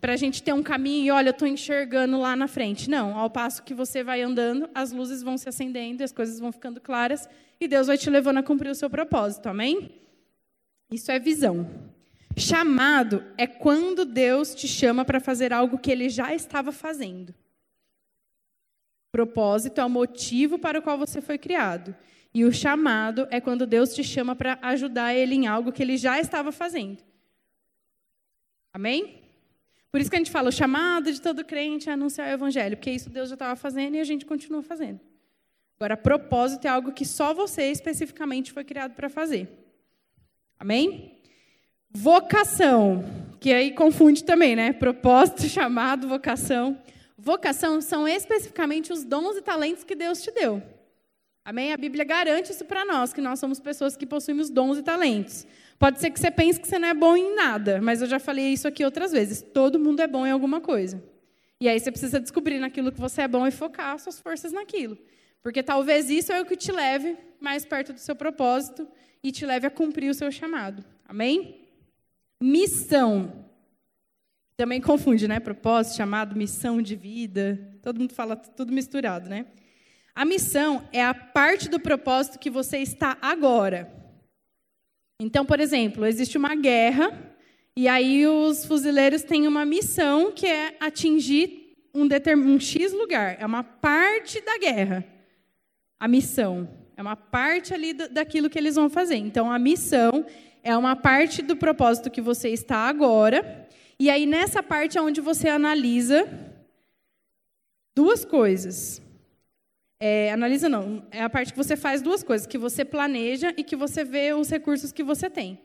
para a gente ter um caminho e, olha, eu estou enxergando lá na frente. Não, ao passo que você vai andando, as luzes vão se acendendo, as coisas vão ficando claras e Deus vai te levando a cumprir o seu propósito. Amém? Isso é visão. Chamado é quando Deus te chama para fazer algo que ele já estava fazendo. Propósito é o motivo para o qual você foi criado. E o chamado é quando Deus te chama para ajudar ele em algo que ele já estava fazendo. Amém? Por isso que a gente fala, o chamado de todo crente é anunciar o evangelho, porque isso Deus já estava fazendo e a gente continua fazendo. Agora, propósito é algo que só você especificamente foi criado para fazer. Amém? Vocação, que aí confunde também, né? Propósito, chamado, vocação. Vocação são especificamente os dons e talentos que Deus te deu. Amém? A Bíblia garante isso para nós, que nós somos pessoas que possuímos dons e talentos. Pode ser que você pense que você não é bom em nada, mas eu já falei isso aqui outras vezes. Todo mundo é bom em alguma coisa. E aí você precisa descobrir naquilo que você é bom e focar suas forças naquilo. Porque talvez isso é o que te leve mais perto do seu propósito e te leve a cumprir o seu chamado. Amém? Missão. Também confunde, né? Propósito, chamado, missão de vida. Todo mundo fala tudo misturado, né? A missão é a parte do propósito que você está agora. Então, por exemplo, existe uma guerra e aí os fuzileiros têm uma missão que é atingir um, um X lugar. É uma parte da guerra. A missão. É uma parte ali daquilo que eles vão fazer. Então, a missão é uma parte do propósito que você está agora. E aí, nessa parte é onde você analisa duas coisas. É, analisa não, é a parte que você faz duas coisas, que você planeja e que você vê os recursos que você tem.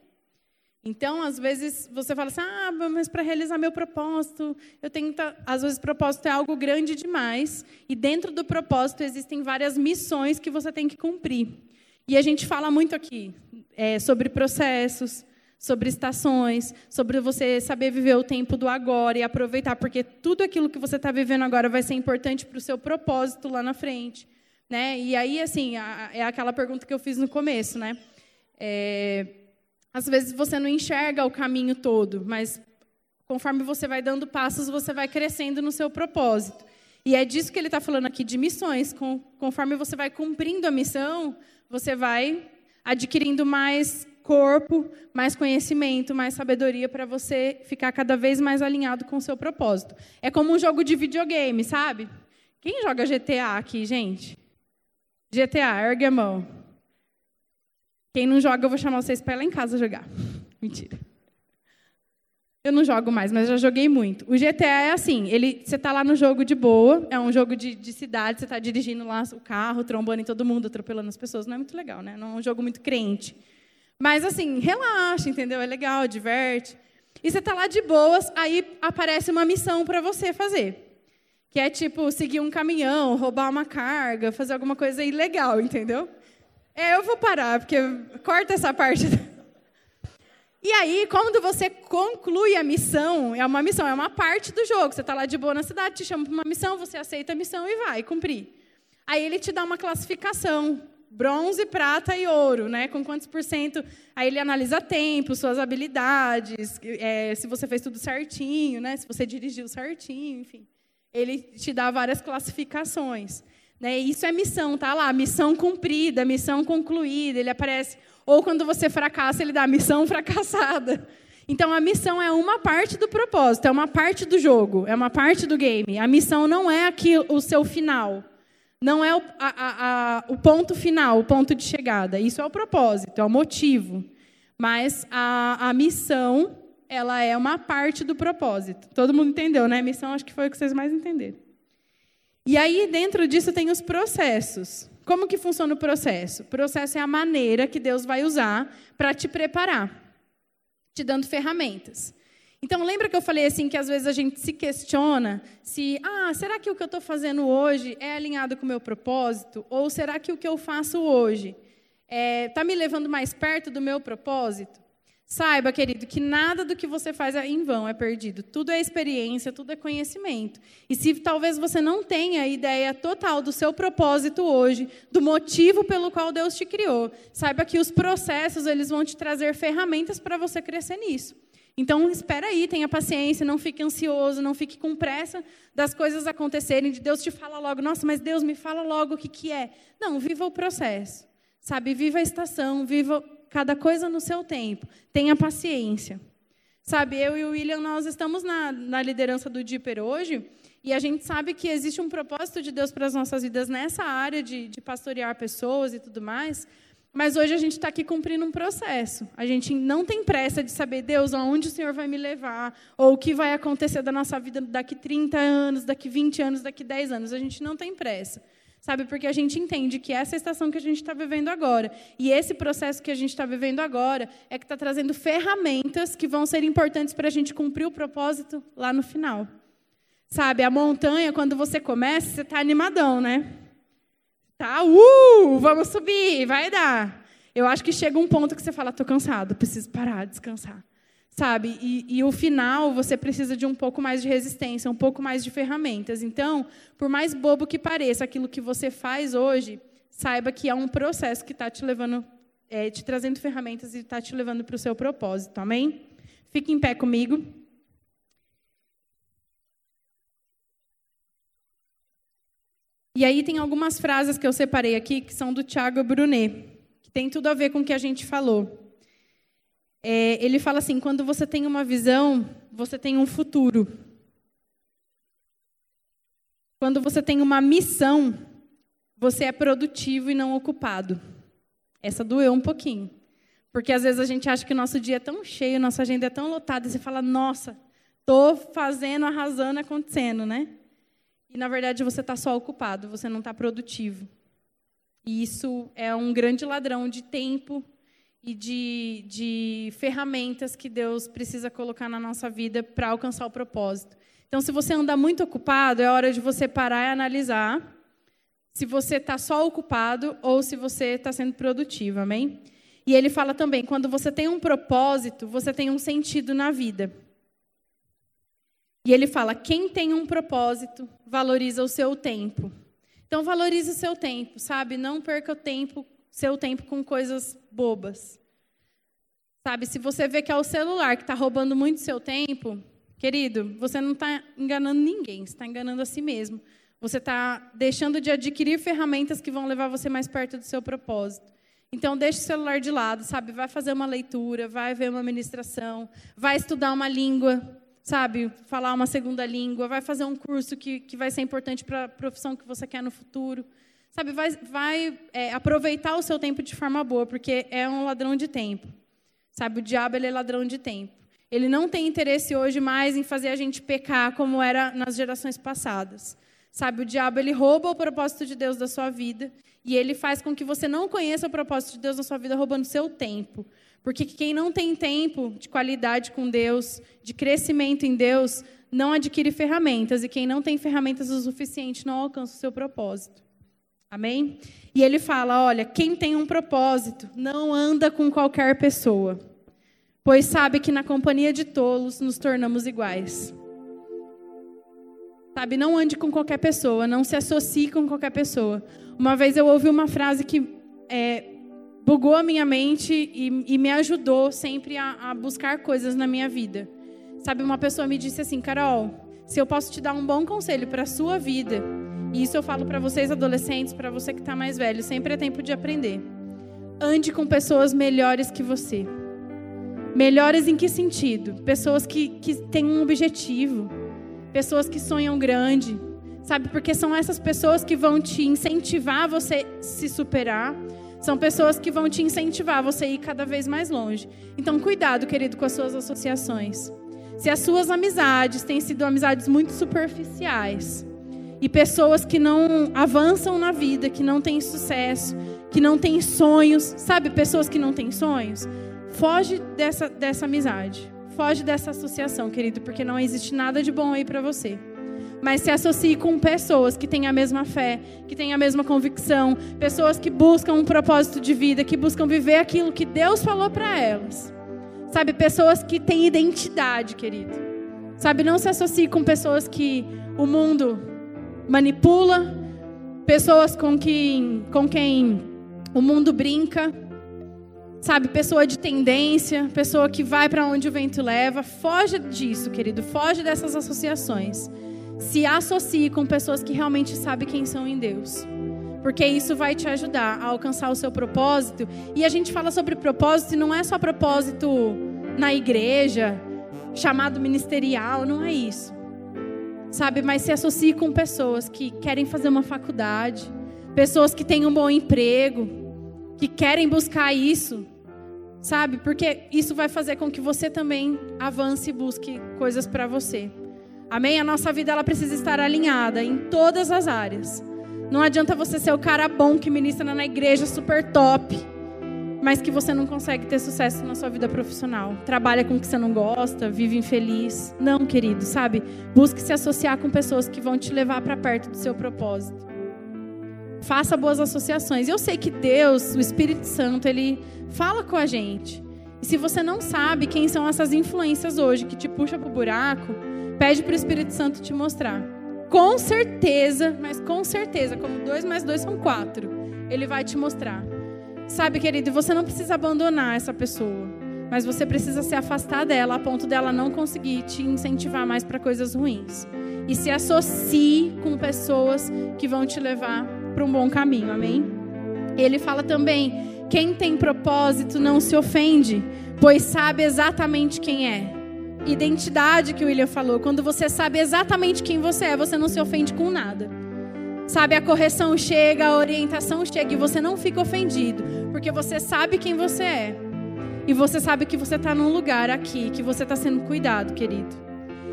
Então, às vezes, você fala assim: ah, mas para realizar meu propósito, eu tenho que. Às vezes, propósito é algo grande demais, e dentro do propósito existem várias missões que você tem que cumprir. E a gente fala muito aqui é, sobre processos, sobre estações, sobre você saber viver o tempo do agora e aproveitar, porque tudo aquilo que você está vivendo agora vai ser importante para o seu propósito lá na frente. Né? E aí, assim, é aquela pergunta que eu fiz no começo, né? É, às vezes você não enxerga o caminho todo, mas conforme você vai dando passos, você vai crescendo no seu propósito. E é disso que ele está falando aqui, de missões. conforme você vai cumprindo a missão, você vai adquirindo mais corpo, mais conhecimento, mais sabedoria para você ficar cada vez mais alinhado com o seu propósito. É como um jogo de videogame, sabe? Quem joga GTA aqui, gente? GTA, ergue a mão. Quem não joga, eu vou chamar vocês para ir lá em casa jogar. Mentira. Eu não jogo mais, mas já joguei muito. O GTA é assim, ele, você está lá no jogo de boa, é um jogo de, de cidade, você está dirigindo lá o carro, trombando em todo mundo, atropelando as pessoas. Não é muito legal, né? Não é um jogo muito crente. Mas assim, relaxa, entendeu? É legal, diverte. E você está lá de boas, aí aparece uma missão para você fazer. Que é tipo, seguir um caminhão, roubar uma carga, fazer alguma coisa ilegal, entendeu? É, eu vou parar, porque corta essa parte. E aí, quando você conclui a missão, é uma missão, é uma parte do jogo. Você está lá de boa na cidade, te chama para uma missão, você aceita a missão e vai cumprir. Aí ele te dá uma classificação, bronze, prata e ouro, né? Com quantos por cento? Aí ele analisa tempo, suas habilidades, é, se você fez tudo certinho, né? Se você dirigiu certinho, enfim. Ele te dá várias classificações. Né? Isso é missão, tá lá, missão cumprida, missão concluída. Ele aparece. Ou quando você fracassa, ele dá missão fracassada. Então a missão é uma parte do propósito, é uma parte do jogo, é uma parte do game. A missão não é aqui o seu final. Não é o, a, a, o ponto final, o ponto de chegada. Isso é o propósito, é o motivo. Mas a, a missão, ela é uma parte do propósito. Todo mundo entendeu, né? Missão, acho que foi o que vocês mais entenderam. E aí, dentro disso, tem os processos. Como que funciona o processo? O processo é a maneira que Deus vai usar para te preparar, te dando ferramentas. Então, lembra que eu falei assim que às vezes a gente se questiona se, ah, será que o que eu estou fazendo hoje é alinhado com o meu propósito? Ou será que o que eu faço hoje está é, tá me levando mais perto do meu propósito? Saiba, querido, que nada do que você faz é em vão, é perdido. Tudo é experiência, tudo é conhecimento. E se talvez você não tenha a ideia total do seu propósito hoje, do motivo pelo qual Deus te criou, saiba que os processos eles vão te trazer ferramentas para você crescer nisso. Então, espera aí, tenha paciência, não fique ansioso, não fique com pressa das coisas acontecerem, de Deus te fala logo, nossa, mas Deus me fala logo o que, que é. Não, viva o processo. Sabe, viva a estação, viva cada coisa no seu tempo. Tenha paciência. Sabe, eu e o William, nós estamos na, na liderança do Dipper hoje, e a gente sabe que existe um propósito de Deus para as nossas vidas nessa área de, de pastorear pessoas e tudo mais, mas hoje a gente está aqui cumprindo um processo. A gente não tem pressa de saber, Deus, aonde o Senhor vai me levar, ou o que vai acontecer da nossa vida daqui 30 anos, daqui 20 anos, daqui 10 anos. A gente não tem pressa sabe? Porque a gente entende que essa é estação que a gente está vivendo agora. E esse processo que a gente está vivendo agora é que está trazendo ferramentas que vão ser importantes para a gente cumprir o propósito lá no final. Sabe, a montanha, quando você começa, você está animadão, né? Tá, uh, vamos subir, vai dar. Eu acho que chega um ponto que você fala, estou cansado, preciso parar, descansar sabe? E, e, o final você precisa de um pouco mais de resistência, um pouco mais de ferramentas. Então, por mais bobo que pareça aquilo que você faz hoje, saiba que é um processo que está te levando, é, te trazendo ferramentas e está te levando para o seu propósito. Amém? Fique em pé comigo. E aí tem algumas frases que eu separei aqui que são do Tiago Brunet, que tem tudo a ver com o que a gente falou. É, ele fala assim: quando você tem uma visão, você tem um futuro. Quando você tem uma missão, você é produtivo e não ocupado. Essa doeu um pouquinho. Porque às vezes a gente acha que o nosso dia é tão cheio, nossa agenda é tão lotada, e você fala, nossa, estou fazendo, arrasando, acontecendo, né? E na verdade você está só ocupado, você não está produtivo. E isso é um grande ladrão de tempo e de, de ferramentas que Deus precisa colocar na nossa vida para alcançar o propósito. Então, se você anda muito ocupado, é hora de você parar e analisar se você está só ocupado ou se você está sendo produtivo, amém? E ele fala também: quando você tem um propósito, você tem um sentido na vida. E ele fala: quem tem um propósito valoriza o seu tempo. Então valorize o seu tempo, sabe? Não perca o tempo, seu tempo com coisas bobas. Sabe, se você vê que é o celular que está roubando muito seu tempo, querido, você não está enganando ninguém, você está enganando a si mesmo. Você está deixando de adquirir ferramentas que vão levar você mais perto do seu propósito. Então, deixe o celular de lado, sabe? Vai fazer uma leitura, vai ver uma ministração, vai estudar uma língua, sabe, falar uma segunda língua, vai fazer um curso que, que vai ser importante para a profissão que você quer no futuro. Sabe, vai, vai é, aproveitar o seu tempo de forma boa, porque é um ladrão de tempo. Sabe, o diabo ele é ladrão de tempo. Ele não tem interesse hoje mais em fazer a gente pecar como era nas gerações passadas. Sabe, o diabo ele rouba o propósito de Deus da sua vida e ele faz com que você não conheça o propósito de Deus na sua vida roubando seu tempo. Porque quem não tem tempo de qualidade com Deus, de crescimento em Deus, não adquire ferramentas. E quem não tem ferramentas o suficiente não alcança o seu propósito. Amém? E ele fala: olha, quem tem um propósito não anda com qualquer pessoa, pois sabe que na companhia de tolos nos tornamos iguais. Sabe, não ande com qualquer pessoa, não se associe com qualquer pessoa. Uma vez eu ouvi uma frase que é, bugou a minha mente e, e me ajudou sempre a, a, buscar coisas na minha vida. Sabe, uma pessoa me disse assim, Carol, se eu posso te dar um bom conselho para a sua vida, e isso eu falo para vocês adolescentes, para você que está mais velho, sempre é tempo de aprender. Ande com pessoas melhores que você. Melhores em que sentido? Pessoas que, que têm um objetivo, pessoas que sonham grande, sabe? Porque são essas pessoas que vão te incentivar a você se superar, são pessoas que vão te incentivar a você ir cada vez mais longe. Então, cuidado, querido, com as suas associações. Se as suas amizades têm sido amizades muito superficiais e pessoas que não avançam na vida, que não têm sucesso, que não têm sonhos, sabe, pessoas que não têm sonhos, foge dessa, dessa amizade. Foge dessa associação, querido, porque não existe nada de bom aí para você mas se associe com pessoas que têm a mesma fé, que têm a mesma convicção, pessoas que buscam um propósito de vida, que buscam viver aquilo que Deus falou para elas. Sabe, pessoas que têm identidade, querido. Sabe, não se associe com pessoas que o mundo manipula, pessoas com quem, com quem o mundo brinca. Sabe, pessoa de tendência, pessoa que vai para onde o vento leva. Foge disso, querido. Foge dessas associações se associe com pessoas que realmente sabem quem são em Deus. Porque isso vai te ajudar a alcançar o seu propósito. E a gente fala sobre propósito e não é só propósito na igreja, chamado ministerial, não é isso. Sabe, mas se associe com pessoas que querem fazer uma faculdade, pessoas que têm um bom emprego, que querem buscar isso, sabe? Porque isso vai fazer com que você também avance e busque coisas para você. Amém? A nossa vida ela precisa estar alinhada em todas as áreas. Não adianta você ser o cara bom que ministra na igreja super top, mas que você não consegue ter sucesso na sua vida profissional. Trabalha com o que você não gosta, vive infeliz. Não, querido, sabe? Busque se associar com pessoas que vão te levar para perto do seu propósito. Faça boas associações. Eu sei que Deus, o Espírito Santo, ele fala com a gente. E se você não sabe quem são essas influências hoje que te puxa para o buraco, Pede para o Espírito Santo te mostrar. Com certeza, mas com certeza, como dois mais dois são quatro, ele vai te mostrar. Sabe, querido, você não precisa abandonar essa pessoa, mas você precisa se afastar dela a ponto dela não conseguir te incentivar mais para coisas ruins. E se associe com pessoas que vão te levar para um bom caminho, amém? Ele fala também: quem tem propósito não se ofende, pois sabe exatamente quem é identidade que o William falou. Quando você sabe exatamente quem você é, você não se ofende com nada. Sabe, a correção chega, a orientação chega e você não fica ofendido, porque você sabe quem você é. E você sabe que você está num lugar aqui, que você está sendo cuidado, querido.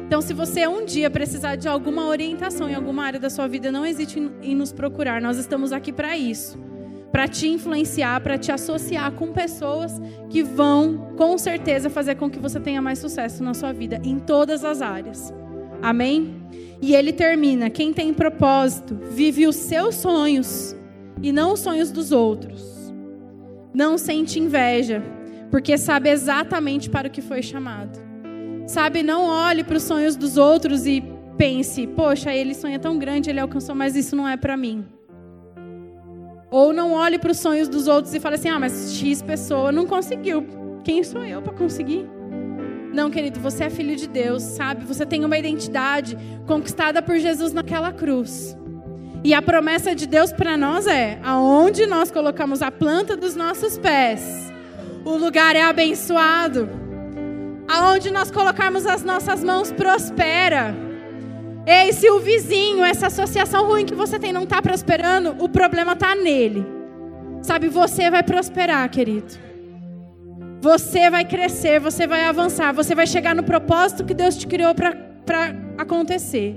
Então, se você um dia precisar de alguma orientação em alguma área da sua vida, não hesite em nos procurar. Nós estamos aqui para isso para te influenciar, para te associar com pessoas que vão, com certeza, fazer com que você tenha mais sucesso na sua vida, em todas as áreas. Amém? E ele termina: quem tem propósito vive os seus sonhos e não os sonhos dos outros. Não sente inveja, porque sabe exatamente para o que foi chamado. Sabe, não olhe para os sonhos dos outros e pense: poxa, ele sonha tão grande, ele alcançou, mas isso não é para mim. Ou não olhe para os sonhos dos outros e fale assim: ah, mas X pessoa não conseguiu. Quem sou eu para conseguir? Não, querido, você é filho de Deus, sabe? Você tem uma identidade conquistada por Jesus naquela cruz. E a promessa de Deus para nós é: aonde nós colocamos a planta dos nossos pés, o lugar é abençoado. Aonde nós colocarmos as nossas mãos, prospera. Ei, se o vizinho, essa associação ruim que você tem não está prosperando, o problema está nele. Sabe, você vai prosperar, querido. Você vai crescer, você vai avançar, você vai chegar no propósito que Deus te criou para acontecer.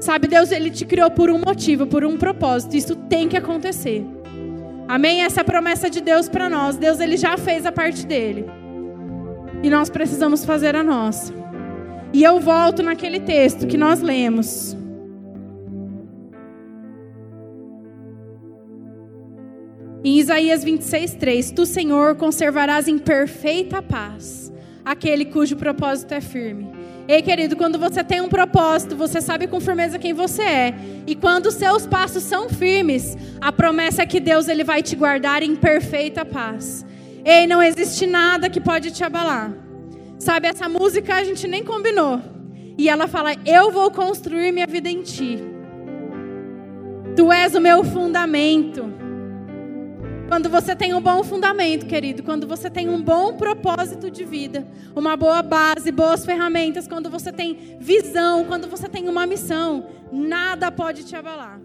Sabe, Deus ele te criou por um motivo, por um propósito. Isso tem que acontecer. Amém? Essa é a promessa de Deus para nós. Deus ele já fez a parte dele. E nós precisamos fazer a nossa. E eu volto naquele texto que nós lemos. Em Isaías 26, 3: Tu, Senhor, conservarás em perfeita paz aquele cujo propósito é firme. Ei, querido, quando você tem um propósito, você sabe com firmeza quem você é. E quando os seus passos são firmes, a promessa é que Deus ele vai te guardar em perfeita paz. Ei, não existe nada que pode te abalar. Sabe, essa música a gente nem combinou. E ela fala: Eu vou construir minha vida em ti. Tu és o meu fundamento. Quando você tem um bom fundamento, querido, quando você tem um bom propósito de vida, uma boa base, boas ferramentas, quando você tem visão, quando você tem uma missão, nada pode te abalar.